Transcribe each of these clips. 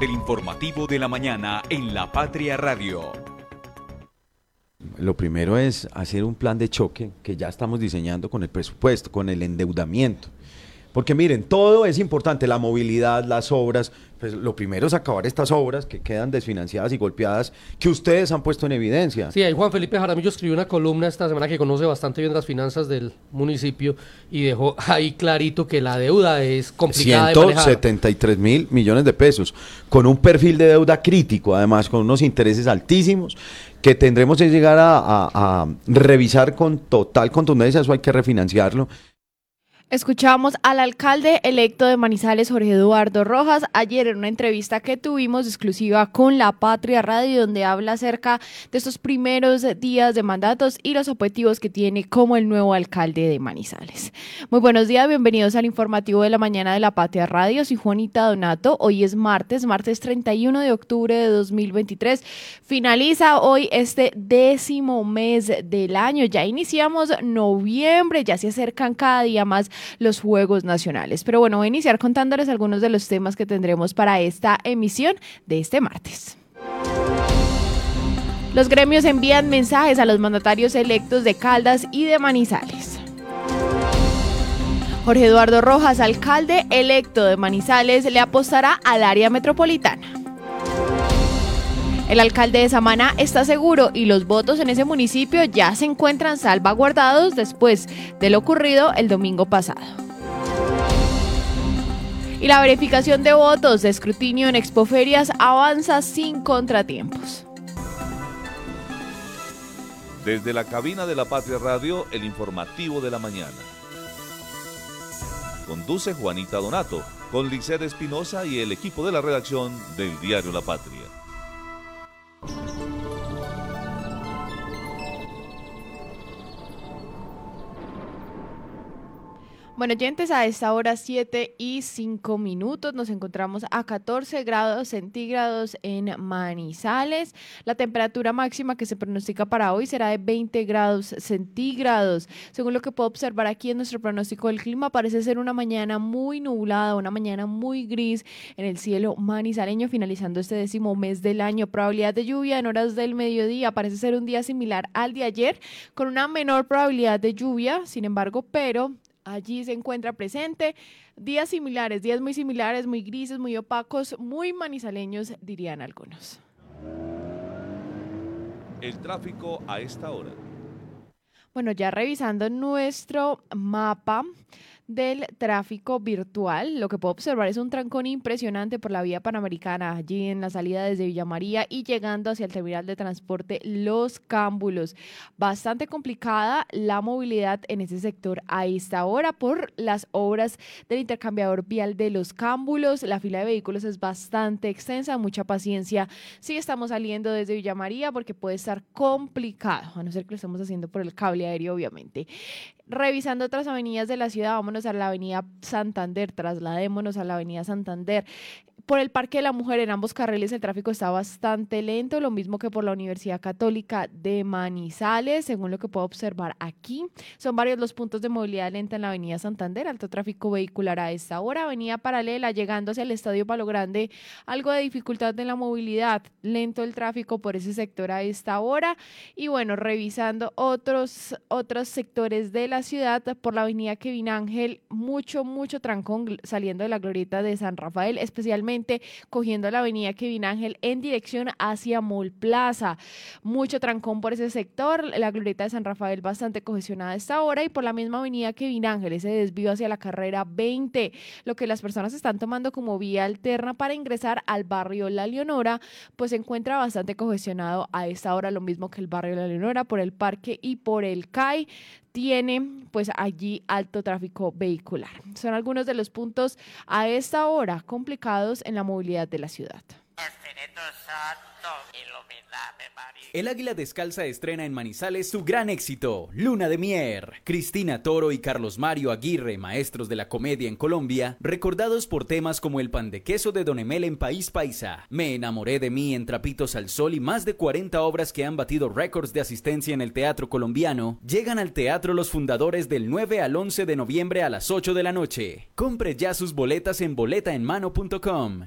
del informativo de la mañana en La Patria Radio. Lo primero es hacer un plan de choque que ya estamos diseñando con el presupuesto, con el endeudamiento. Porque miren, todo es importante, la movilidad, las obras. Pues lo primero es acabar estas obras que quedan desfinanciadas y golpeadas, que ustedes han puesto en evidencia. Sí, ahí Juan Felipe Jaramillo escribió una columna esta semana que conoce bastante bien las finanzas del municipio y dejó ahí clarito que la deuda es complicada 173 mil millones de pesos, con un perfil de deuda crítico, además, con unos intereses altísimos que tendremos que llegar a, a revisar con total contundencia, eso hay que refinanciarlo. Escuchamos al alcalde electo de Manizales, Jorge Eduardo Rojas, ayer en una entrevista que tuvimos exclusiva con La Patria Radio, donde habla acerca de estos primeros días de mandatos y los objetivos que tiene como el nuevo alcalde de Manizales. Muy buenos días, bienvenidos al informativo de la mañana de La Patria Radio. Soy Juanita Donato. Hoy es martes, martes 31 de octubre de 2023. Finaliza hoy este décimo mes del año. Ya iniciamos noviembre, ya se acercan cada día más los Juegos Nacionales. Pero bueno, voy a iniciar contándoles algunos de los temas que tendremos para esta emisión de este martes. Los gremios envían mensajes a los mandatarios electos de Caldas y de Manizales. Jorge Eduardo Rojas, alcalde electo de Manizales, le apostará al área metropolitana. El alcalde de Samana está seguro y los votos en ese municipio ya se encuentran salvaguardados después de lo ocurrido el domingo pasado. Y la verificación de votos de escrutinio en expoferias avanza sin contratiempos. Desde la cabina de la Patria Radio, el informativo de la mañana. Conduce Juanita Donato, con Liced Espinosa y el equipo de la redacción del diario La Patria. Bueno, oyentes, a esta hora 7 y 5 minutos nos encontramos a 14 grados centígrados en Manizales. La temperatura máxima que se pronostica para hoy será de 20 grados centígrados. Según lo que puedo observar aquí en nuestro pronóstico del clima, parece ser una mañana muy nublada, una mañana muy gris en el cielo manizaleño, finalizando este décimo mes del año. Probabilidad de lluvia en horas del mediodía parece ser un día similar al de ayer, con una menor probabilidad de lluvia, sin embargo, pero allí se encuentra presente. Días similares, días muy similares, muy grises, muy opacos, muy manizaleños, dirían algunos. El tráfico a esta hora. Bueno, ya revisando nuestro mapa, del tráfico virtual. Lo que puedo observar es un trancón impresionante por la vía panamericana, allí en la salida desde Villa María y llegando hacia el terminal de transporte Los Cámbulos. Bastante complicada la movilidad en ese sector a esta hora por las obras del intercambiador vial de Los Cámbulos. La fila de vehículos es bastante extensa, mucha paciencia. Sí estamos saliendo desde Villa María porque puede estar complicado, a no ser que lo estemos haciendo por el cable aéreo, obviamente. Revisando otras avenidas de la ciudad, vámonos a la avenida Santander, trasladémonos a la avenida Santander por el Parque de la Mujer en ambos carriles el tráfico está bastante lento, lo mismo que por la Universidad Católica de Manizales, según lo que puedo observar aquí. Son varios los puntos de movilidad lenta en la Avenida Santander, alto tráfico vehicular a esta hora, Avenida Paralela, llegando hacia el Estadio Palo Grande, algo de dificultad en la movilidad, lento el tráfico por ese sector a esta hora. Y bueno, revisando otros, otros sectores de la ciudad, por la Avenida Kevin Ángel, mucho, mucho trancón saliendo de la glorieta de San Rafael, especialmente cogiendo la avenida Kevin Ángel en dirección hacia Mall Plaza. Mucho trancón por ese sector, la glorieta de San Rafael bastante congestionada a esta hora y por la misma avenida Kevin Ángel, ese desvío hacia la carrera 20, lo que las personas están tomando como vía alterna para ingresar al barrio La Leonora, pues se encuentra bastante congestionado a esta hora, lo mismo que el barrio La Leonora por el parque y por el CAI tiene pues allí alto tráfico vehicular. Son algunos de los puntos a esta hora complicados en la movilidad de la ciudad. El Águila Descalza estrena en Manizales su gran éxito, Luna de Mier. Cristina Toro y Carlos Mario Aguirre, maestros de la comedia en Colombia, recordados por temas como el pan de queso de Don Emel en País Paisa, Me enamoré de mí en Trapitos al Sol y más de 40 obras que han batido récords de asistencia en el teatro colombiano, llegan al teatro los fundadores del 9 al 11 de noviembre a las 8 de la noche. Compre ya sus boletas en boletaenmano.com.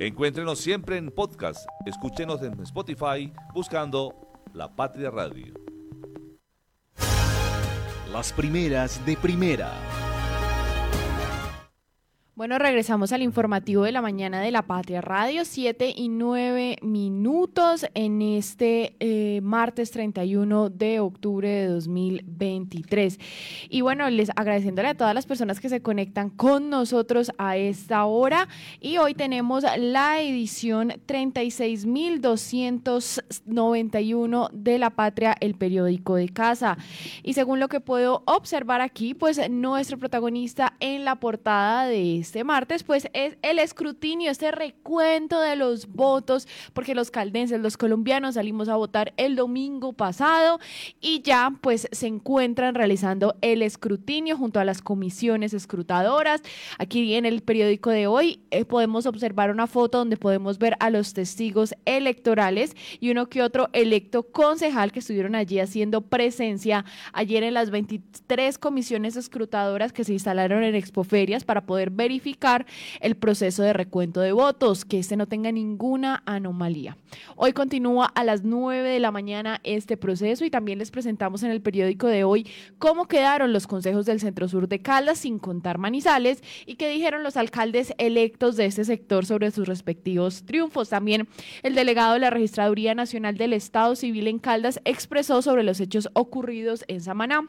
Encuéntrenos siempre en podcast. Escúchenos en Spotify buscando La Patria Radio. Las primeras de primera. Bueno, regresamos al informativo de la mañana de la Patria Radio, 7 y 9 minutos en este eh, martes 31 de octubre de 2023. Y bueno, les agradeciéndole a todas las personas que se conectan con nosotros a esta hora. Y hoy tenemos la edición 36.291 de La Patria, el periódico de casa. Y según lo que puedo observar aquí, pues nuestro protagonista en la portada de este este martes, pues es el escrutinio, este recuento de los votos, porque los caldenses, los colombianos salimos a votar el domingo pasado y ya pues se encuentran realizando el escrutinio junto a las comisiones escrutadoras. Aquí en el periódico de hoy eh, podemos observar una foto donde podemos ver a los testigos electorales y uno que otro electo concejal que estuvieron allí haciendo presencia ayer en las 23 comisiones escrutadoras que se instalaron en Expoferias para poder verificar el proceso de recuento de votos, que este no tenga ninguna anomalía. Hoy continúa a las 9 de la mañana este proceso y también les presentamos en el periódico de hoy cómo quedaron los consejos del Centro Sur de Caldas sin contar Manizales y qué dijeron los alcaldes electos de este sector sobre sus respectivos triunfos. También el delegado de la Registraduría Nacional del Estado Civil en Caldas expresó sobre los hechos ocurridos en Samaná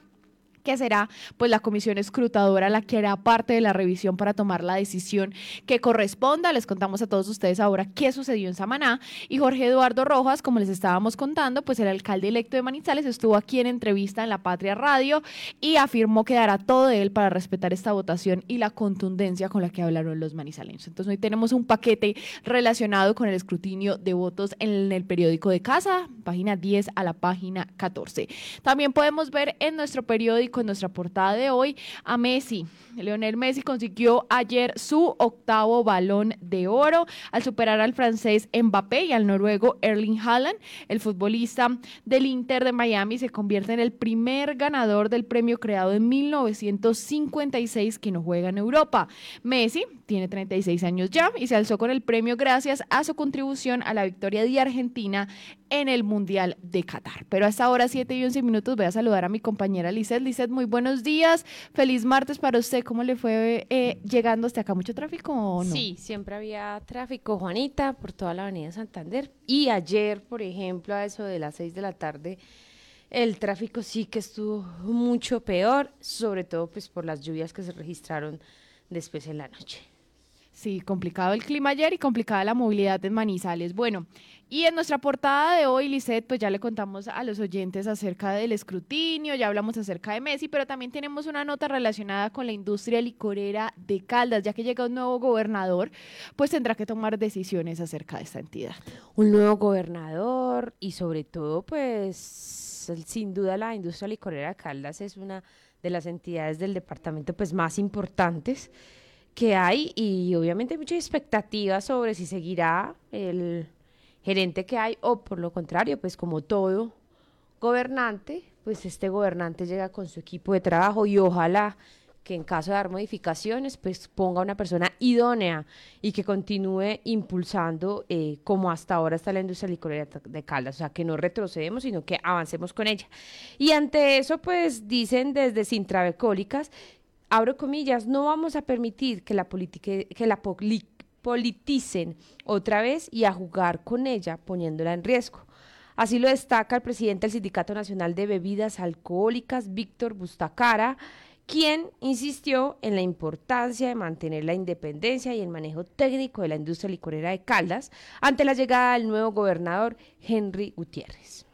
que será pues la comisión escrutadora la que hará parte de la revisión para tomar la decisión que corresponda. Les contamos a todos ustedes ahora qué sucedió en Samaná y Jorge Eduardo Rojas, como les estábamos contando, pues el alcalde electo de Manizales estuvo aquí en entrevista en La Patria Radio y afirmó que dará todo de él para respetar esta votación y la contundencia con la que hablaron los manizaleños. Entonces hoy tenemos un paquete relacionado con el escrutinio de votos en el periódico de casa, página 10 a la página 14. También podemos ver en nuestro periódico con nuestra portada de hoy a Messi. Leonel Messi consiguió ayer su octavo balón de oro al superar al francés Mbappé y al noruego Erling Haaland. El futbolista del Inter de Miami se convierte en el primer ganador del premio creado en 1956 que no juega en Europa. Messi tiene 36 años ya y se alzó con el premio gracias a su contribución a la victoria de Argentina en el Mundial de Qatar. Pero hasta ahora, 7 y 11 minutos, voy a saludar a mi compañera Lizeth. Lizeth, muy buenos días. Feliz martes para usted. ¿Cómo le fue eh, llegando hasta acá? ¿Mucho tráfico o no? Sí, siempre había tráfico, Juanita, por toda la avenida Santander. Y ayer, por ejemplo, a eso de las 6 de la tarde, el tráfico sí que estuvo mucho peor, sobre todo pues por las lluvias que se registraron después en la noche. Sí, complicado el clima ayer y complicada la movilidad en Manizales. Bueno, y en nuestra portada de hoy, Lisette, pues ya le contamos a los oyentes acerca del escrutinio, ya hablamos acerca de Messi, pero también tenemos una nota relacionada con la industria licorera de Caldas, ya que llega un nuevo gobernador, pues tendrá que tomar decisiones acerca de esta entidad. Un nuevo gobernador y sobre todo, pues sin duda la industria licorera de Caldas es una de las entidades del departamento pues más importantes que hay y obviamente hay mucha expectativa sobre si seguirá el gerente que hay o por lo contrario, pues como todo gobernante, pues este gobernante llega con su equipo de trabajo y ojalá que en caso de dar modificaciones, pues ponga una persona idónea y que continúe impulsando eh, como hasta ahora está la industria licorera de Caldas, o sea, que no retrocedemos, sino que avancemos con ella. Y ante eso, pues dicen desde Sintravecólicas abro comillas, no vamos a permitir que la, política, que la politicen otra vez y a jugar con ella, poniéndola en riesgo. Así lo destaca el presidente del Sindicato Nacional de Bebidas Alcohólicas, Víctor Bustacara, quien insistió en la importancia de mantener la independencia y el manejo técnico de la industria licorera de Caldas ante la llegada del nuevo gobernador Henry Gutiérrez.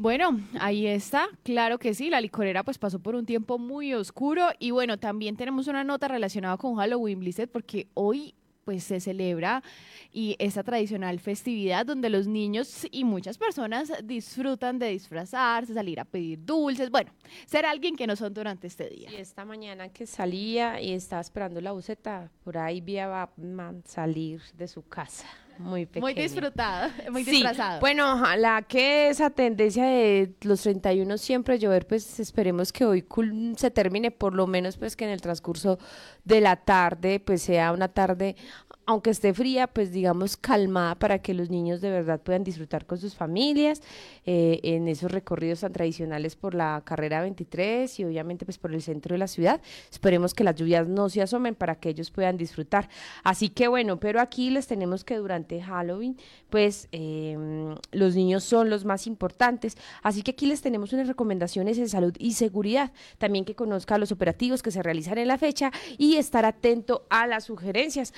Bueno, ahí está, claro que sí, la licorera pues pasó por un tiempo muy oscuro y bueno, también tenemos una nota relacionada con Halloween Blizzard porque hoy pues se celebra y esa tradicional festividad donde los niños y muchas personas disfrutan de disfrazarse, salir a pedir dulces, bueno, ser alguien que no son durante este día. Y esta mañana que salía y estaba esperando la buceta, por ahí vi a Batman salir de su casa. Muy pequeño. Muy disfrutado, muy Sí, disfrazado. Bueno, ojalá que esa tendencia de los 31 siempre llover, pues esperemos que hoy se termine, por lo menos pues que en el transcurso de la tarde, pues sea una tarde, aunque esté fría, pues digamos calmada para que los niños de verdad puedan disfrutar con sus familias eh, en esos recorridos tan tradicionales por la carrera 23 y obviamente pues por el centro de la ciudad. Esperemos que las lluvias no se asomen para que ellos puedan disfrutar. Así que bueno, pero aquí les tenemos que durante Halloween, pues eh, los niños son los más importantes. Así que aquí les tenemos unas recomendaciones en salud y seguridad. También que conozca los operativos que se realizan en la fecha y estar atento a las sugerencias.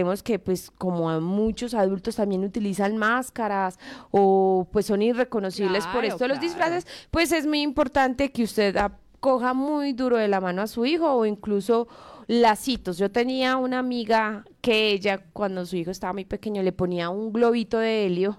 Recordemos que pues como a muchos adultos también utilizan máscaras o pues son irreconocibles por esto los disfraces, pues es muy importante que usted coja muy duro de la mano a su hijo o incluso lacitos. Yo tenía una amiga que ella cuando su hijo estaba muy pequeño le ponía un globito de helio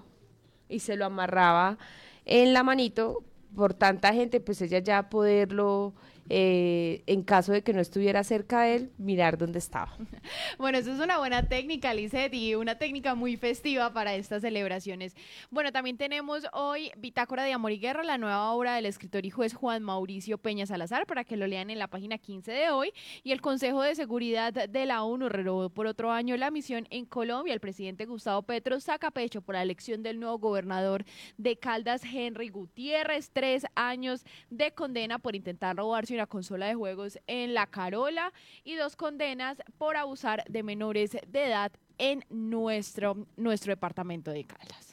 y se lo amarraba en la manito por tanta gente, pues ella ya poderlo, eh, en caso de que no estuviera cerca de él, mirar dónde estaba. Bueno, eso es una buena técnica, Lizeth, y una técnica muy festiva para estas celebraciones. Bueno, también tenemos hoy Bitácora de Amor y Guerra, la nueva obra del escritor y juez Juan Mauricio Peña Salazar, para que lo lean en la página 15 de hoy. Y el Consejo de Seguridad de la ONU renovó por otro año la misión en Colombia. El presidente Gustavo Petro saca pecho por la elección del nuevo gobernador de Caldas, Henry Gutiérrez. Tres años de condena por intentar robarse una consola de juegos en La Carola y dos condenas por abusar de menores de edad en nuestro, nuestro departamento de Caldas.